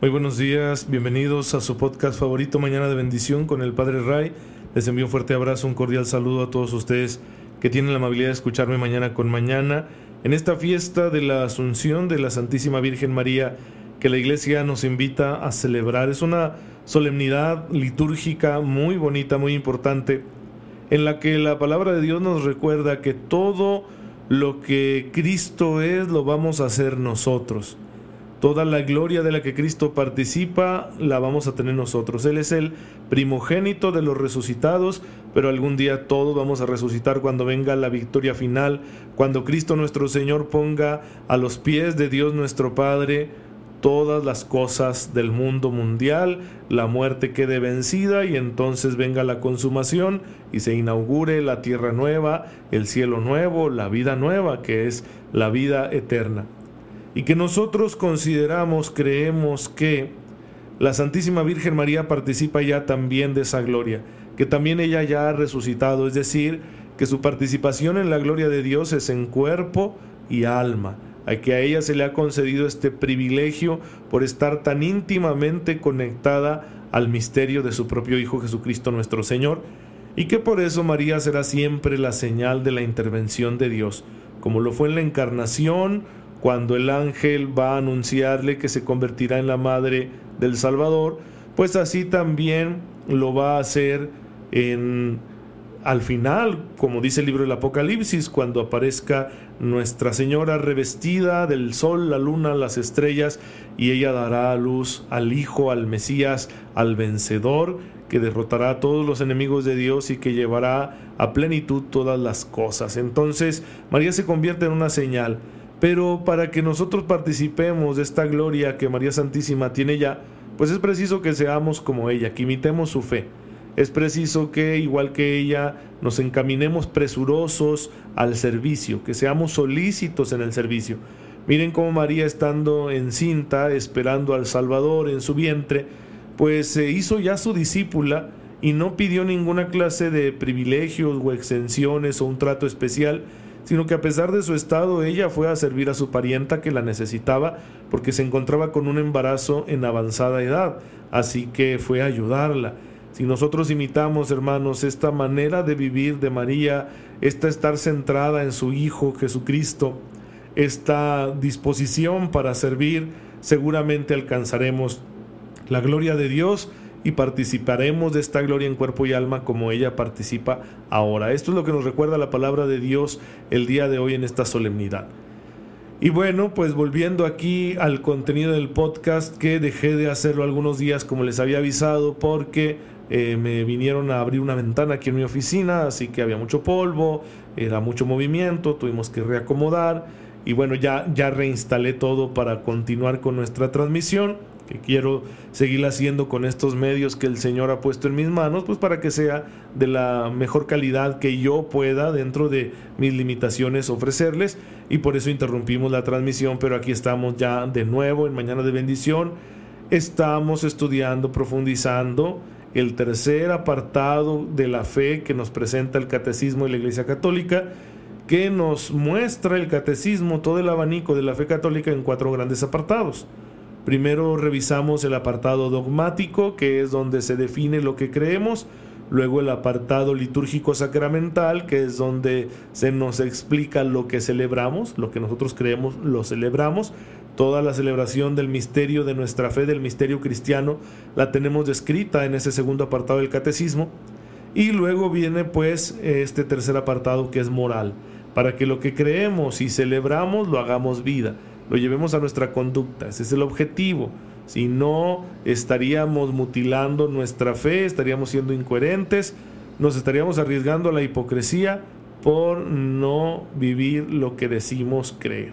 Muy buenos días, bienvenidos a su podcast favorito Mañana de Bendición con el Padre Ray. Les envío un fuerte abrazo, un cordial saludo a todos ustedes que tienen la amabilidad de escucharme mañana con mañana en esta fiesta de la Asunción de la Santísima Virgen María que la Iglesia nos invita a celebrar. Es una solemnidad litúrgica muy bonita, muy importante, en la que la palabra de Dios nos recuerda que todo lo que Cristo es lo vamos a hacer nosotros. Toda la gloria de la que Cristo participa la vamos a tener nosotros. Él es el primogénito de los resucitados, pero algún día todos vamos a resucitar cuando venga la victoria final, cuando Cristo nuestro Señor ponga a los pies de Dios nuestro Padre todas las cosas del mundo mundial, la muerte quede vencida y entonces venga la consumación y se inaugure la tierra nueva, el cielo nuevo, la vida nueva, que es la vida eterna y que nosotros consideramos, creemos que la Santísima Virgen María participa ya también de esa gloria, que también ella ya ha resucitado, es decir, que su participación en la gloria de Dios es en cuerpo y alma, a que a ella se le ha concedido este privilegio por estar tan íntimamente conectada al misterio de su propio Hijo Jesucristo nuestro Señor, y que por eso María será siempre la señal de la intervención de Dios, como lo fue en la encarnación, cuando el ángel va a anunciarle que se convertirá en la madre del Salvador, pues así también lo va a hacer en al final, como dice el libro del Apocalipsis, cuando aparezca Nuestra Señora revestida del sol, la luna, las estrellas, y ella dará a luz al Hijo, al Mesías, al vencedor, que derrotará a todos los enemigos de Dios y que llevará a plenitud todas las cosas. Entonces, María se convierte en una señal pero para que nosotros participemos de esta gloria que María Santísima tiene ya, pues es preciso que seamos como ella, que imitemos su fe. Es preciso que, igual que ella, nos encaminemos presurosos al servicio, que seamos solícitos en el servicio. Miren cómo María, estando encinta, esperando al Salvador en su vientre, pues se hizo ya su discípula y no pidió ninguna clase de privilegios o exenciones o un trato especial, sino que a pesar de su estado ella fue a servir a su parienta que la necesitaba porque se encontraba con un embarazo en avanzada edad, así que fue a ayudarla. Si nosotros imitamos, hermanos, esta manera de vivir de María, esta estar centrada en su Hijo Jesucristo, esta disposición para servir, seguramente alcanzaremos la gloria de Dios y participaremos de esta gloria en cuerpo y alma como ella participa ahora. Esto es lo que nos recuerda la palabra de Dios el día de hoy en esta solemnidad. Y bueno, pues volviendo aquí al contenido del podcast, que dejé de hacerlo algunos días como les había avisado porque eh, me vinieron a abrir una ventana aquí en mi oficina, así que había mucho polvo, era mucho movimiento, tuvimos que reacomodar y bueno, ya, ya reinstalé todo para continuar con nuestra transmisión que quiero seguir haciendo con estos medios que el Señor ha puesto en mis manos, pues para que sea de la mejor calidad que yo pueda dentro de mis limitaciones ofrecerles. Y por eso interrumpimos la transmisión, pero aquí estamos ya de nuevo en Mañana de Bendición. Estamos estudiando, profundizando el tercer apartado de la fe que nos presenta el Catecismo de la Iglesia Católica que nos muestra el catecismo, todo el abanico de la fe católica en cuatro grandes apartados. Primero revisamos el apartado dogmático, que es donde se define lo que creemos. Luego el apartado litúrgico sacramental, que es donde se nos explica lo que celebramos, lo que nosotros creemos, lo celebramos. Toda la celebración del misterio de nuestra fe, del misterio cristiano, la tenemos descrita en ese segundo apartado del catecismo. Y luego viene pues este tercer apartado que es moral, para que lo que creemos y celebramos lo hagamos vida lo llevemos a nuestra conducta. Ese es el objetivo. Si no, estaríamos mutilando nuestra fe, estaríamos siendo incoherentes, nos estaríamos arriesgando a la hipocresía por no vivir lo que decimos creer.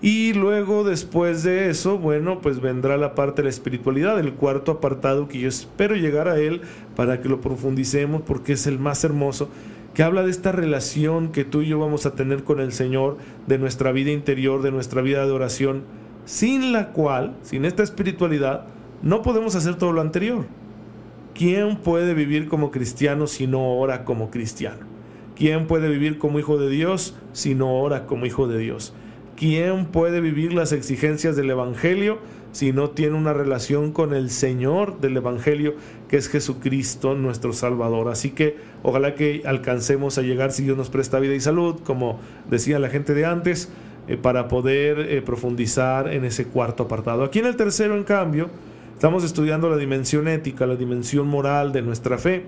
Y luego después de eso, bueno, pues vendrá la parte de la espiritualidad, el cuarto apartado que yo espero llegar a él para que lo profundicemos porque es el más hermoso, que habla de esta relación que tú y yo vamos a tener con el Señor, de nuestra vida interior, de nuestra vida de oración, sin la cual, sin esta espiritualidad, no podemos hacer todo lo anterior. ¿Quién puede vivir como cristiano si no ora como cristiano? ¿Quién puede vivir como hijo de Dios si no ora como hijo de Dios? ¿Quién puede vivir las exigencias del Evangelio si no tiene una relación con el Señor del Evangelio, que es Jesucristo nuestro Salvador? Así que ojalá que alcancemos a llegar, si Dios nos presta vida y salud, como decía la gente de antes, eh, para poder eh, profundizar en ese cuarto apartado. Aquí en el tercero, en cambio, estamos estudiando la dimensión ética, la dimensión moral de nuestra fe.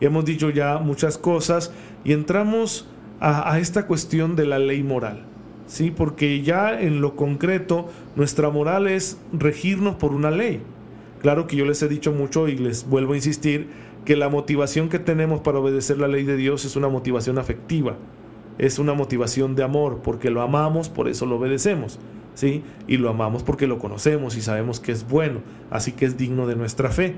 Y hemos dicho ya muchas cosas y entramos a esta cuestión de la ley moral. ¿Sí? Porque ya en lo concreto nuestra moral es regirnos por una ley. Claro que yo les he dicho mucho y les vuelvo a insistir que la motivación que tenemos para obedecer la ley de Dios es una motivación afectiva, es una motivación de amor, porque lo amamos, por eso lo obedecemos, ¿sí? Y lo amamos porque lo conocemos y sabemos que es bueno, así que es digno de nuestra fe.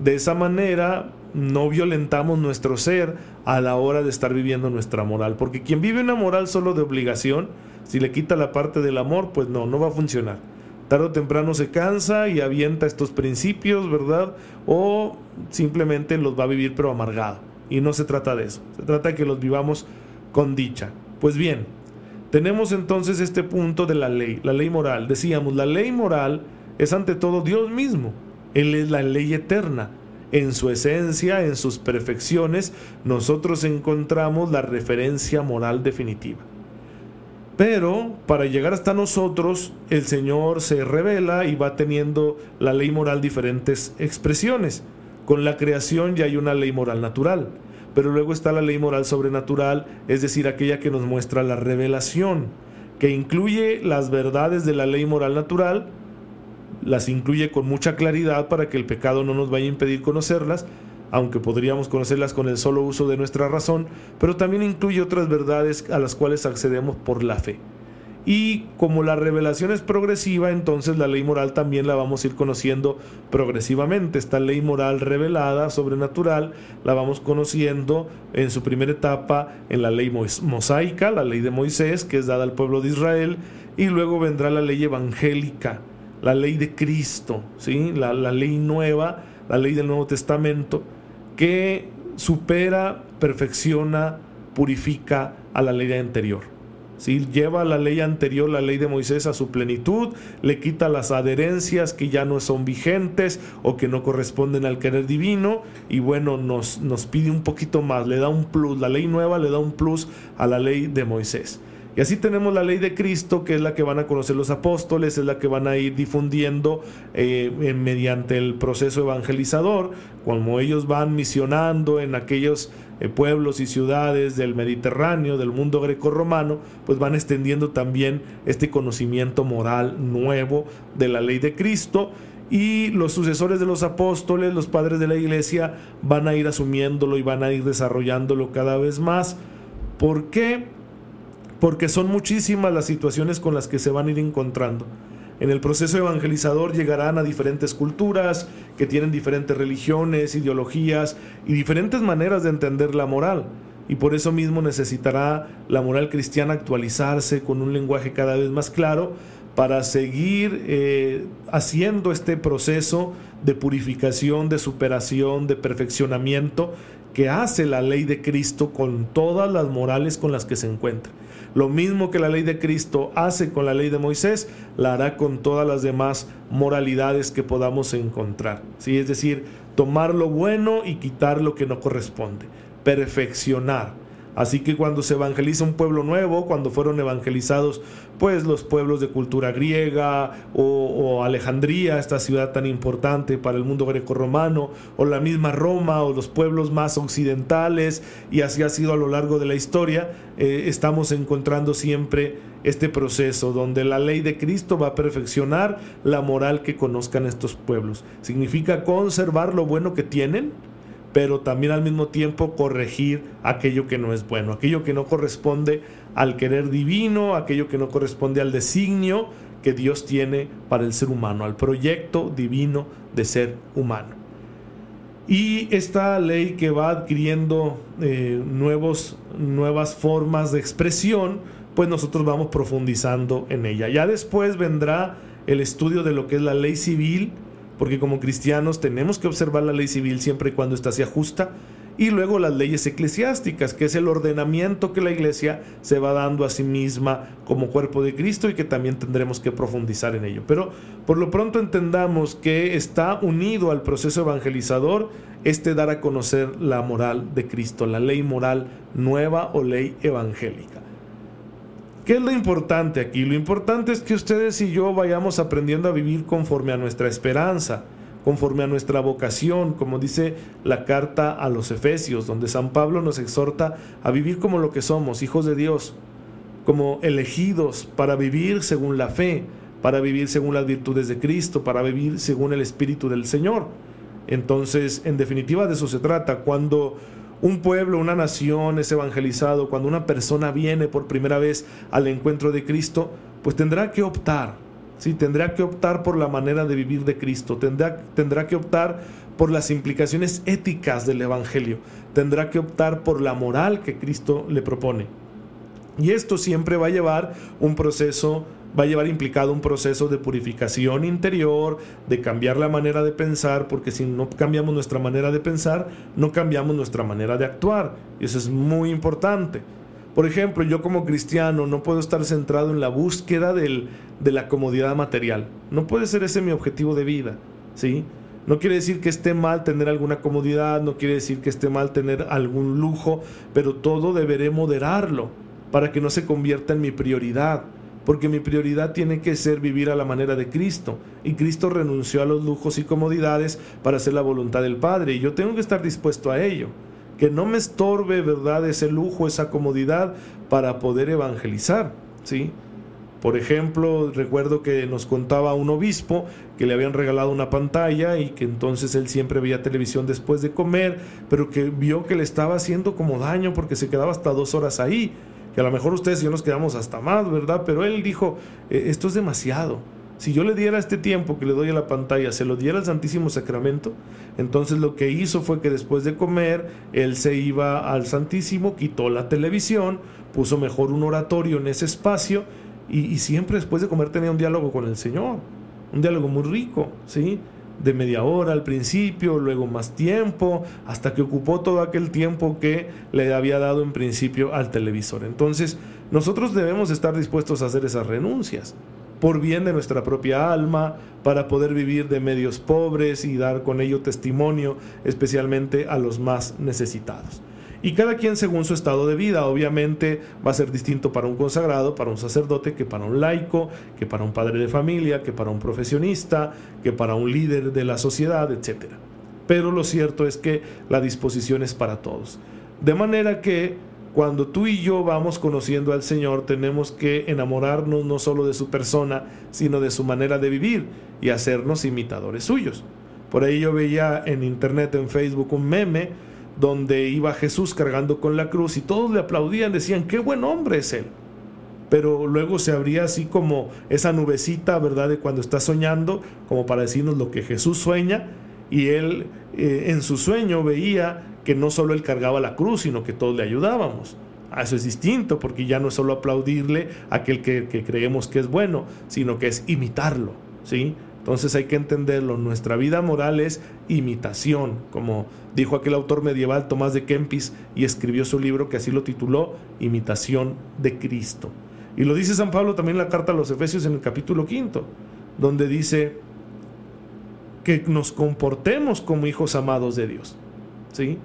De esa manera no violentamos nuestro ser a la hora de estar viviendo nuestra moral, porque quien vive una moral solo de obligación, si le quita la parte del amor, pues no, no va a funcionar. Tarde o temprano se cansa y avienta estos principios, ¿verdad? O simplemente los va a vivir pero amargado. Y no se trata de eso. Se trata de que los vivamos con dicha. Pues bien, tenemos entonces este punto de la ley, la ley moral. Decíamos, la ley moral es ante todo Dios mismo. Él es la ley eterna. En su esencia, en sus perfecciones, nosotros encontramos la referencia moral definitiva. Pero para llegar hasta nosotros, el Señor se revela y va teniendo la ley moral diferentes expresiones. Con la creación ya hay una ley moral natural, pero luego está la ley moral sobrenatural, es decir, aquella que nos muestra la revelación, que incluye las verdades de la ley moral natural, las incluye con mucha claridad para que el pecado no nos vaya a impedir conocerlas, aunque podríamos conocerlas con el solo uso de nuestra razón, pero también incluye otras verdades a las cuales accedemos por la fe. Y como la revelación es progresiva, entonces la ley moral también la vamos a ir conociendo progresivamente. Esta ley moral revelada, sobrenatural, la vamos conociendo en su primera etapa en la ley mosaica, la ley de Moisés, que es dada al pueblo de Israel, y luego vendrá la ley evangélica, la ley de Cristo, ¿sí? la, la ley nueva, la ley del Nuevo Testamento, que supera, perfecciona, purifica a la ley anterior. Si Lleva la ley anterior, la ley de Moisés, a su plenitud, le quita las adherencias que ya no son vigentes o que no corresponden al querer divino y bueno, nos, nos pide un poquito más, le da un plus, la ley nueva le da un plus a la ley de Moisés. Y así tenemos la ley de Cristo, que es la que van a conocer los apóstoles, es la que van a ir difundiendo eh, mediante el proceso evangelizador, como ellos van misionando en aquellos eh, pueblos y ciudades del Mediterráneo, del mundo greco-romano, pues van extendiendo también este conocimiento moral nuevo de la ley de Cristo y los sucesores de los apóstoles, los padres de la iglesia, van a ir asumiéndolo y van a ir desarrollándolo cada vez más. ¿Por qué? Porque son muchísimas las situaciones con las que se van a ir encontrando. En el proceso evangelizador llegarán a diferentes culturas que tienen diferentes religiones, ideologías y diferentes maneras de entender la moral. Y por eso mismo necesitará la moral cristiana actualizarse con un lenguaje cada vez más claro para seguir eh, haciendo este proceso de purificación, de superación, de perfeccionamiento que hace la ley de Cristo con todas las morales con las que se encuentra. Lo mismo que la ley de Cristo hace con la ley de Moisés, la hará con todas las demás moralidades que podamos encontrar. ¿sí? Es decir, tomar lo bueno y quitar lo que no corresponde. Perfeccionar Así que cuando se evangeliza un pueblo nuevo, cuando fueron evangelizados pues los pueblos de cultura griega o, Alejandría, esta ciudad tan importante para el mundo greco-romano, o la misma Roma o los pueblos más occidentales, y así ha sido a lo largo de la historia, eh, estamos encontrando siempre este proceso donde la ley de Cristo va a perfeccionar la moral que conozcan estos pueblos. Significa conservar lo bueno que tienen, pero también al mismo tiempo corregir aquello que no es bueno, aquello que no corresponde al querer divino, aquello que no corresponde al designio que Dios tiene para el ser humano, al proyecto divino de ser humano. Y esta ley que va adquiriendo eh, nuevos, nuevas formas de expresión, pues nosotros vamos profundizando en ella. Ya después vendrá el estudio de lo que es la ley civil, porque como cristianos tenemos que observar la ley civil siempre y cuando ésta sea justa, y luego las leyes eclesiásticas, que es el ordenamiento que la iglesia se va dando a sí misma como cuerpo de Cristo y que también tendremos que profundizar en ello. Pero por lo pronto entendamos que está unido al proceso evangelizador este dar a conocer la moral de Cristo, la ley moral nueva o ley evangélica. ¿Qué es lo importante aquí? Lo importante es que ustedes y yo vayamos aprendiendo a vivir conforme a nuestra esperanza conforme a nuestra vocación, como dice la carta a los Efesios, donde San Pablo nos exhorta a vivir como lo que somos, hijos de Dios, como elegidos para vivir según la fe, para vivir según las virtudes de Cristo, para vivir según el Espíritu del Señor. Entonces, en definitiva, de eso se trata. Cuando un pueblo, una nación es evangelizado, cuando una persona viene por primera vez al encuentro de Cristo, pues tendrá que optar ¿sí? Tendrá que optar por la manera de vivir de Cristo, tendrá, tendrá que optar por las implicaciones éticas del Evangelio, tendrá que optar por la moral que Cristo le propone. Y esto siempre va a llevar un proceso, va a llevar implicado un proceso de purificación interior, de cambiar la manera de pensar, porque si no cambiamos nuestra manera de pensar, no cambiamos nuestra manera de actuar. Y eso es muy importante. Por ejemplo, yo como cristiano no puedo estar centrado en la búsqueda del, de la comodidad material. No puede ser ese mi objetivo de vida, ¿sí? No quiere decir que esté mal tener alguna comodidad, no quiere decir que esté mal tener algún lujo, pero todo deberé moderarlo para que no se convierta en mi prioridad, porque mi prioridad tiene que ser vivir a la manera de Cristo, y Cristo renunció a los lujos y comodidades para hacer la voluntad del Padre, y yo tengo que estar dispuesto a ello que no me estorbe, ¿verdad?, ese lujo, esa comodidad para poder evangelizar, ¿sí? Por ejemplo, recuerdo que nos contaba un obispo que le habían regalado una pantalla y que entonces él siempre veía televisión después de comer, pero que vio que le estaba haciendo como daño porque se quedaba hasta dos horas ahí. Que a lo mejor ustedes y yo nos quedamos hasta más, ¿verdad? Pero él dijo, e, esto es demasiado. Si yo le diera este tiempo que le doy a la pantalla, se lo diera al Santísimo Sacramento, entonces lo que hizo fue que después de comer, él se iba al Santísimo, quitó la televisión, puso mejor un oratorio en ese espacio y, siempre después de comer tenía un diálogo con el Señor, un diálogo muy rico, ¿sí? De media hora al principio, luego más tiempo, hasta que ocupó todo aquel tiempo que le había dado en principio al televisor. Entonces, nosotros debemos estar dispuestos a hacer esas renuncias por bien de nuestra propia alma, para poder vivir de medios pobres y dar con ello testimonio especialmente a los más necesitados. Y cada quien según su estado de vida, obviamente va a ser distinto para un consagrado, para un sacerdote, que para un laico, que para un padre de familia, que para un profesionista, que para un líder de la sociedad, etc. Pero lo cierto es que la disposición es para todos. De manera que cuando tú y yo vamos conociendo al Señor, tenemos que enamorarnos no solo de su persona, sino de su manera de vivir y hacernos imitadores suyos. Por ahí yo veía en internet, en Facebook, un meme donde iba Jesús cargando con la cruz y todos le aplaudían, decían, qué buen hombre es él. Pero luego se abría así como esa nubecita, ¿verdad? De cuando está soñando, como para decirnos lo que Jesús sueña, y él eh, en su sueño veía que no solo él cargaba la cruz, sino que todos le ayudábamos. A eso es distinto, porque ya no es solo aplaudirle a aquel que, creemos que es bueno, sino que es imitarlo, ¿sí? Entonces hay que entenderlo, nuestra vida moral es imitación, como dijo aquel autor medieval Tomás de Kempis y escribió su libro que así lo tituló, Imitación de Cristo. Y lo dice San Pablo también en la carta a los Efesios en el capítulo quinto, donde dice que nos comportemos como hijos amados de Dios, ¿sí?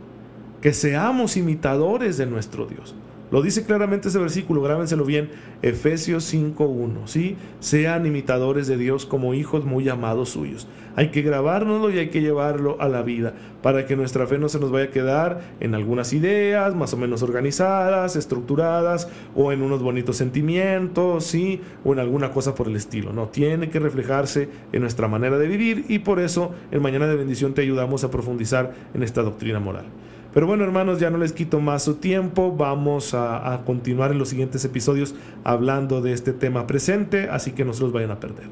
que seamos imitadores de nuestro Dios. Lo dice claramente ese versículo, grábenselo bien, Efesios 5.1, ¿sí? Sean imitadores de Dios como hijos muy amados suyos. Hay que grabárnoslo y hay que llevarlo a la vida para que nuestra fe no se nos vaya a quedar en algunas ideas más o menos organizadas, estructuradas o en unos bonitos sentimientos, ¿sí? O en alguna cosa por el estilo. No, tiene que reflejarse en nuestra manera de vivir y por eso en Mañana de Bendición te ayudamos a profundizar en esta doctrina moral. Pero bueno, hermanos, ya no les quito más su tiempo. Vamos a, continuar en los siguientes episodios hablando de este tema presente, así que no se los vayan a perder.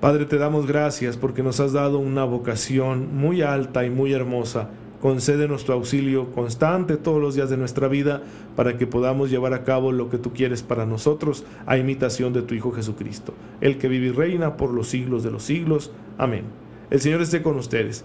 Padre, te damos gracias porque nos has dado una vocación muy alta y muy hermosa. Concédenos tu auxilio constante todos los días de nuestra vida para que podamos llevar a cabo lo que tú quieres para nosotros a imitación de tu Hijo Jesucristo, el que vive y reina por los siglos de los siglos. Amén. El Señor esté con ustedes.